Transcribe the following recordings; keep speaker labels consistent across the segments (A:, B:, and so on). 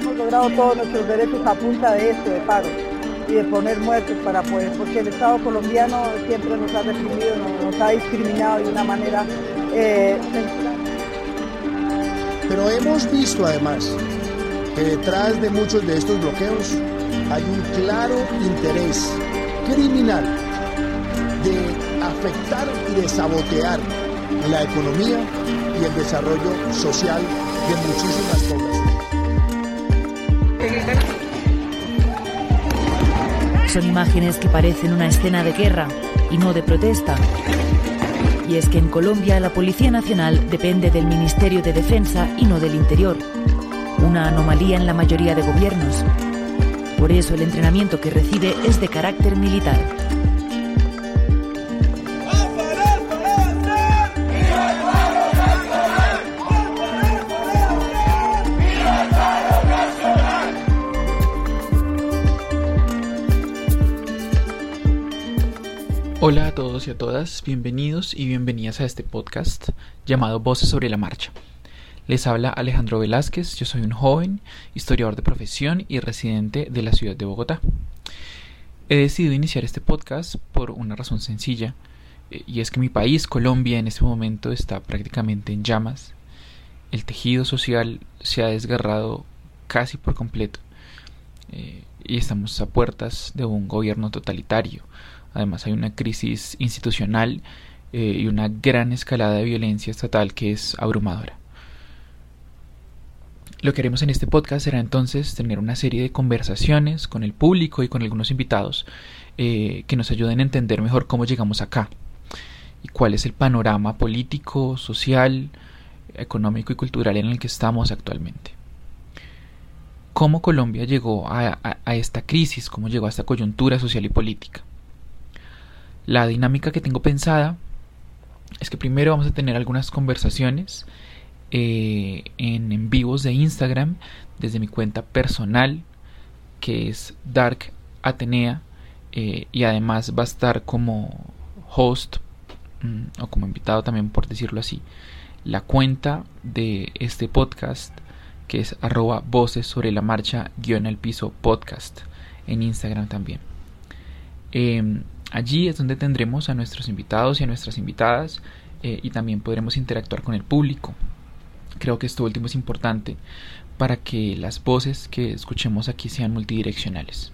A: Hemos logrado todos nuestros derechos a punta de esto, de paro y de poner muertos para poder, porque el Estado colombiano siempre nos ha reprimido, nos, ha discriminado de una manera eh,
B: Pero hemos visto además que detrás de muchos de estos bloqueos hay un claro interés criminal de afectar y de sabotear la economía y el desarrollo social de muchísimas poblaciones.
C: Son imágenes que parecen una escena de guerra y no de protesta. Y es que en Colombia la Policía Nacional depende del Ministerio de Defensa y no del Interior. Una anomalía en la mayoría de gobiernos. Por eso el entrenamiento que recibe es de carácter militar.
D: Hola a todos y a todas, bienvenidos y bienvenidas a este podcast llamado Voces sobre la Marcha. Les habla Alejandro Velázquez, yo soy un joven historiador de profesión y residente de la ciudad de Bogotá. He decidido iniciar este podcast por una razón sencilla, eh, y es que mi país, Colombia, en este momento está prácticamente en llamas. El tejido social se ha desgarrado casi por completo eh, y estamos a puertas de un gobierno totalitario Además hay una crisis institucional eh, y una gran escalada de violencia estatal que es abrumadora. Lo que haremos en este podcast será entonces tener una serie de conversaciones con el público y con algunos invitados eh, que nos ayuden a entender mejor cómo llegamos acá y cuál es el panorama político, social, económico y cultural en el que estamos actualmente. Cómo Colombia llegó a esta crisis, cómo llegó a esta coyuntura social y política. La dinámica que tengo pensada es que primero vamos a tener algunas conversaciones eh, en, vivos de Instagram desde mi cuenta personal que es Dark Atenea eh, y además va a estar como host mm, o como invitado también por decirlo así la cuenta de este podcast que es arroba voces sobre la marcha guion al piso podcast en Instagram también. Em, Allí es donde tendremos a nuestros invitados y a nuestras invitadas eh, y también podremos interactuar con el público. Creo que esto último es importante para que las voces que escuchemos aquí sean multidireccionales.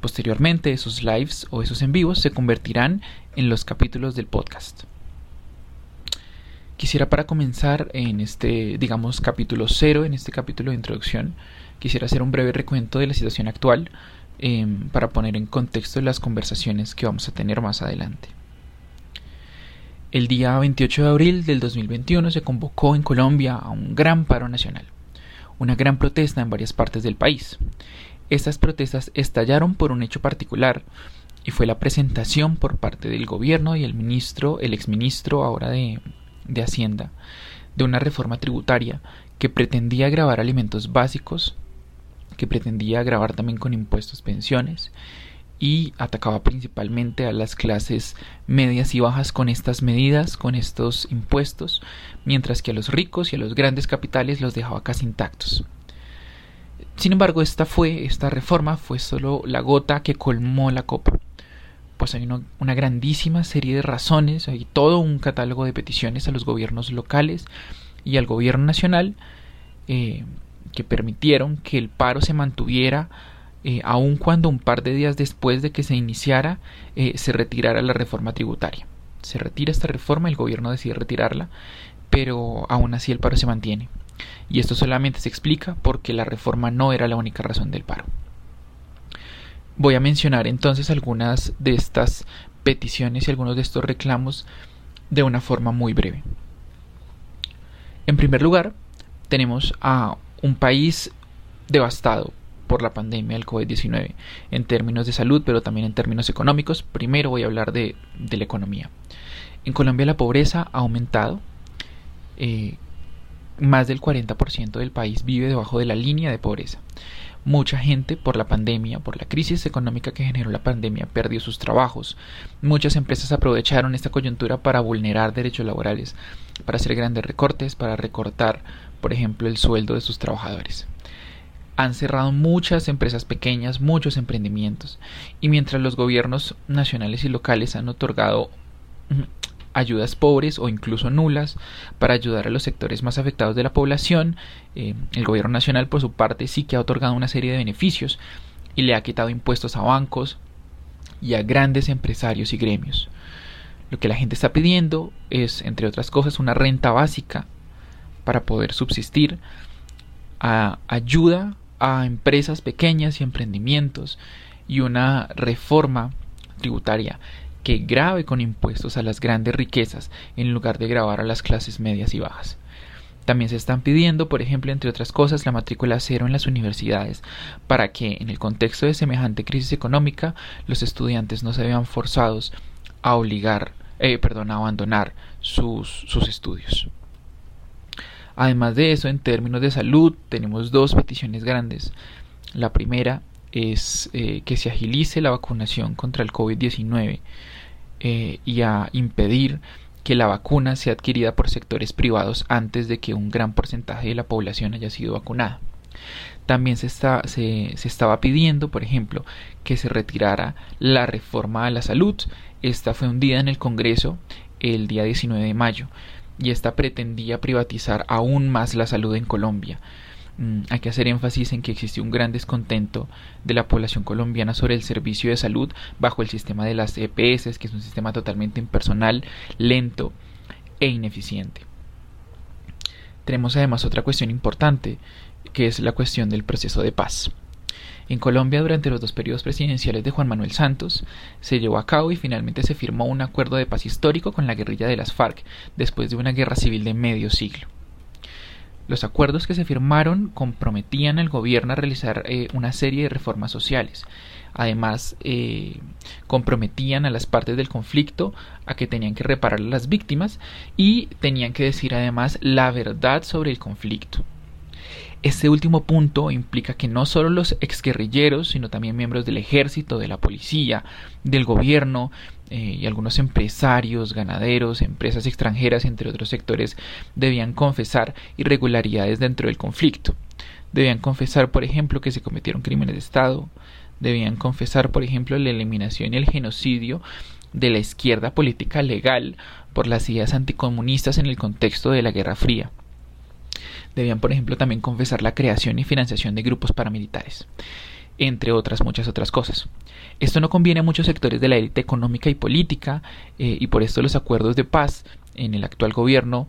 D: Posteriormente, esos lives o esos en vivos se convertirán en los capítulos del podcast. Quisiera para comenzar en este, digamos, capítulo cero, en este capítulo de introducción, quisiera hacer un breve recuento de la situación actual Em, para poner en contexto las conversaciones que vamos a tener más adelante. El día 28 de abril del 2021 se convocó en Colombia a un gran paro nacional, una gran protesta en varias partes del país. Estas protestas estallaron por un hecho particular y fue la presentación por parte del gobierno y el ministro, el exministro ahora de, de Hacienda, de una reforma tributaria que pretendía grabar alimentos básicos que pretendía grabar también con impuestos pensiones y atacaba principalmente a las clases medias y bajas con estas medidas, con estos impuestos, mientras que a los ricos y a los grandes capitales los dejaba casi intactos. Sin embargo, esta fue, esta reforma fue solo la gota que colmó la copa. Pues hay una, grandísima serie de razones, hay todo un catálogo de peticiones a los gobiernos locales y al gobierno nacional eh, que permitieron que el paro se mantuviera eh, aun cuando un par de días después de que se iniciara eh, se retirara la reforma tributaria. Se retira esta reforma, el gobierno decide retirarla, pero aún así el paro se mantiene. Y esto solamente se explica porque la reforma no era la única razón del paro. Voy a mencionar entonces algunas de estas peticiones y algunos de estos reclamos de una forma muy breve. En primer lugar, tenemos a un país devastado por la pandemia del COVID-19 en términos de salud, pero también en términos económicos. Primero voy a hablar de, la economía. En Colombia la pobreza ha aumentado. Eh, más del 40% del país vive debajo de la línea de pobreza. Mucha gente por la pandemia, por la crisis económica que generó la pandemia, perdió sus trabajos. Muchas empresas aprovecharon esta coyuntura para vulnerar derechos laborales para hacer grandes recortes, para recortar, por ejemplo, el sueldo de sus trabajadores. Han cerrado muchas empresas pequeñas, muchos emprendimientos, y mientras los gobiernos nacionales y locales han otorgado ayudas pobres o incluso nulas para ayudar a los sectores más afectados de la población, eh, el gobierno nacional por su parte sí que ha otorgado una serie de beneficios y le ha quitado impuestos a bancos y a grandes empresarios y gremios. Lo que la gente está pidiendo es, entre otras cosas, una renta básica para poder subsistir, a ayuda a empresas pequeñas y emprendimientos y una reforma tributaria que grave con impuestos a las grandes riquezas en lugar de grabar a las clases medias y bajas. También se están pidiendo, por ejemplo, entre otras cosas, la matrícula cero en las universidades, para que, en el contexto de semejante crisis económica, los estudiantes no se vean forzados a obligar, eh, perdón, a abandonar sus, sus estudios. Además de eso, en términos de salud, tenemos dos peticiones grandes. La primera es eh, que se agilice la vacunación contra el COVID-19 eh, y a impedir que la vacuna sea adquirida por sectores privados antes de que un gran porcentaje de la población haya sido vacunada. También se, estaba pidiendo, por ejemplo, que se retirara la reforma a la salud. Esta fue hundida en el Congreso el día 19 de mayo y esta pretendía privatizar aún más la salud en Colombia. Mm, hay que hacer énfasis en que existe un gran descontento de la población colombiana sobre el servicio de salud bajo el sistema de las EPS, que es un sistema totalmente impersonal, lento e ineficiente. Tenemos además otra cuestión importante, que es la cuestión del proceso de paz. En Colombia, durante los dos periodos presidenciales de Juan Manuel Santos, se llevó a cabo y finalmente se firmó un acuerdo de paz histórico con la guerrilla de las FARC, después de una guerra civil de medio siglo. Los acuerdos que se firmaron comprometían al gobierno a realizar eh, una serie de reformas sociales. Además, eh, comprometían a las partes del conflicto a que tenían que reparar a las víctimas y tenían que decir además la verdad sobre el conflicto. Este último punto implica que no solo los exguerrilleros, sino también miembros del ejército, de la policía, del gobierno eh, y algunos empresarios, ganaderos, empresas extranjeras, entre otros sectores, debían confesar irregularidades dentro del conflicto. Debían confesar, por ejemplo, que se cometieron crímenes de Estado, debían confesar, por ejemplo, la eliminación y el genocidio de la izquierda política legal por las ideas anticomunistas en el contexto de la Guerra Fría debían, por ejemplo, también confesar la creación y financiación de grupos paramilitares, entre otras muchas otras cosas. Esto no conviene a muchos sectores de la élite económica y política, eh, y por esto los acuerdos de paz en el actual gobierno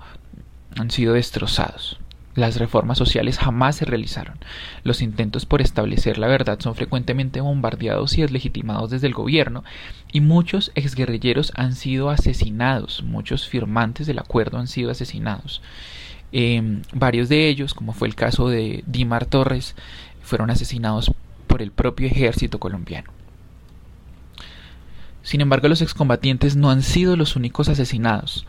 D: han sido destrozados. Las reformas sociales jamás se realizaron. Los intentos por establecer la verdad son frecuentemente bombardeados y deslegitimados desde el gobierno, y muchos exguerrilleros han sido asesinados, muchos firmantes del acuerdo han sido asesinados. Em, varios de ellos, como fue el caso de Dimar Torres, fueron asesinados por el propio ejército colombiano. Sin embargo, los excombatientes no han sido los únicos asesinados.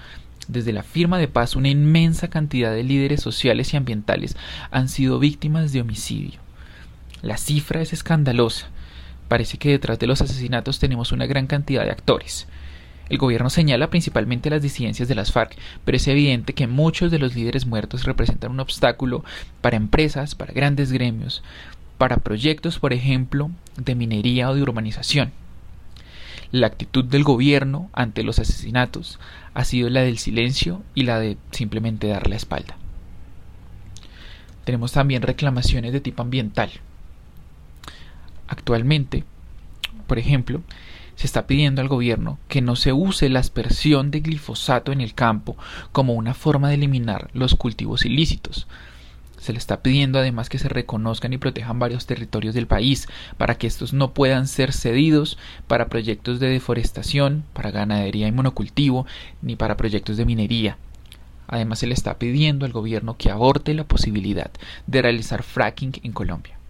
D: Desde la firma de paz, una inmensa cantidad de líderes sociales y ambientales han sido víctimas de homicidio. La cifra es escandalosa. Parece que detrás de los asesinatos tenemos una gran cantidad de actores. El gobierno señala principalmente las disidencias de las FARC, pero es evidente que muchos de los líderes muertos representan un obstáculo para empresas, para grandes gremios, para proyectos, por ejemplo, de minería o de urbanización. La actitud del gobierno ante los asesinatos ha sido la del silencio y la de simplemente dar la espalda. Tenemos también reclamaciones de tipo ambiental. Actualmente, por ejemplo, se está pidiendo al gobierno que no se use la aspersión de glifosato en el campo como una forma de eliminar los cultivos ilícitos. Se le está pidiendo además que se reconozcan y protejan varios territorios del país para que estos no puedan ser cedidos para proyectos de deforestación, para ganadería y monocultivo, ni para proyectos de minería. Además se le está pidiendo al gobierno que aborte la posibilidad de realizar fracking en Colombia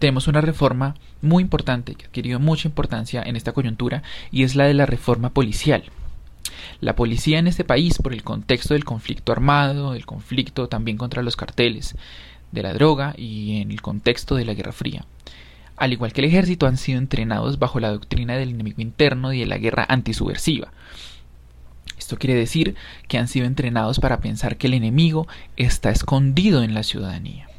D: tenemos una reforma muy importante que ha adquirido mucha importancia en esta coyuntura y es la de la reforma policial. La policía en este país, por el contexto del conflicto armado, del conflicto también contra los carteles, de la droga y en el contexto de la Guerra Fría, al igual que el ejército, han sido entrenados bajo la doctrina del enemigo interno y de la guerra antisubversiva. Esto quiere decir que han sido entrenados para pensar que el enemigo está escondido en la ciudadanía.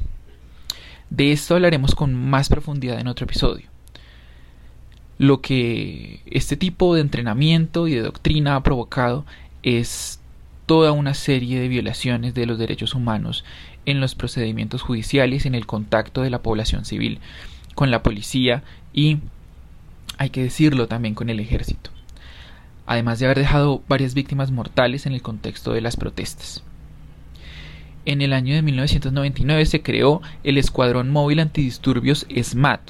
D: De esto hablaremos con más profundidad en otro episodio. Lo que este tipo de entrenamiento y de doctrina ha provocado es toda una serie de violaciones de los derechos humanos en los procedimientos judiciales, en el contacto de la población civil con la policía y, hay que decirlo, también con el ejército, además de haber dejado varias víctimas mortales en el contexto de las protestas. En el año de 1999 se creó el Escuadrón Móvil Antidisturbios SMAT,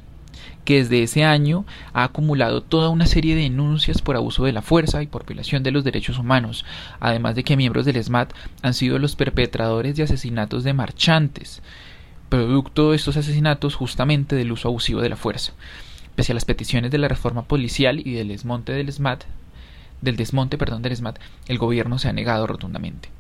D: que desde ese año ha acumulado toda una serie de denuncias por abuso de la fuerza y por violación de los derechos humanos, además de que miembros del SMAT han sido los perpetradores de asesinatos de marchantes, producto de estos asesinatos justamente del uso abusivo de la fuerza. Pese a las peticiones de la reforma policial y del desmonte del SMAT, del desmonte, perdón, del SMAT, el gobierno se ha negado rotundamente.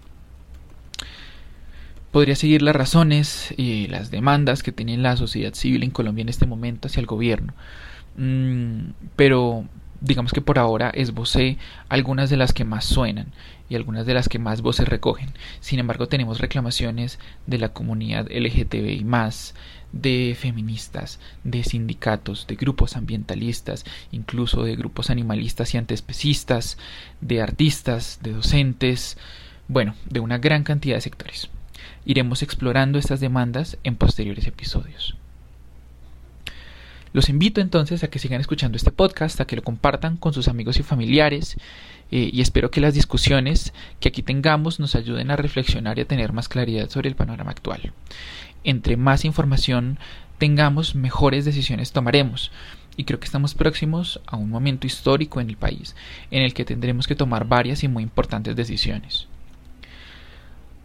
D: Podría seguir las razones y las demandas que tiene la sociedad civil en Colombia en este momento hacia el gobierno. Mm, pero digamos que por ahora esbocé algunas de las que más suenan y algunas de las que más voces recogen. Sin embargo, tenemos reclamaciones de la comunidad LGTBI más, de feministas, de sindicatos, de grupos ambientalistas, incluso de grupos animalistas y antiespecistas, de artistas, de docentes, bueno, de una gran cantidad de sectores. Iremos explorando estas demandas en posteriores episodios. Los invito entonces a que sigan escuchando este podcast, a que lo compartan con sus amigos y familiares eh, y espero que las discusiones que aquí tengamos nos ayuden a reflexionar y a tener más claridad sobre el panorama actual. Entre más información tengamos, mejores decisiones tomaremos y creo que estamos próximos a un momento histórico en el país en el que tendremos que tomar varias y muy importantes decisiones.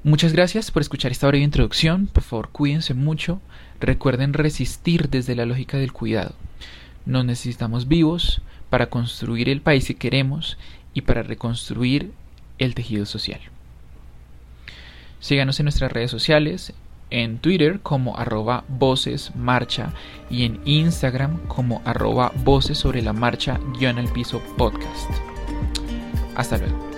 D: Muchas gracias por escuchar esta breve introducción. Por favor, cuídense mucho. Recuerden resistir desde la lógica del cuidado. Nos necesitamos vivos para construir el país que queremos y para reconstruir el tejido social. Síganos en nuestras redes sociales, en Twitter como arroba voces marcha y en Instagram como arroba voces sobre la marcha guion al piso podcast. Hasta luego.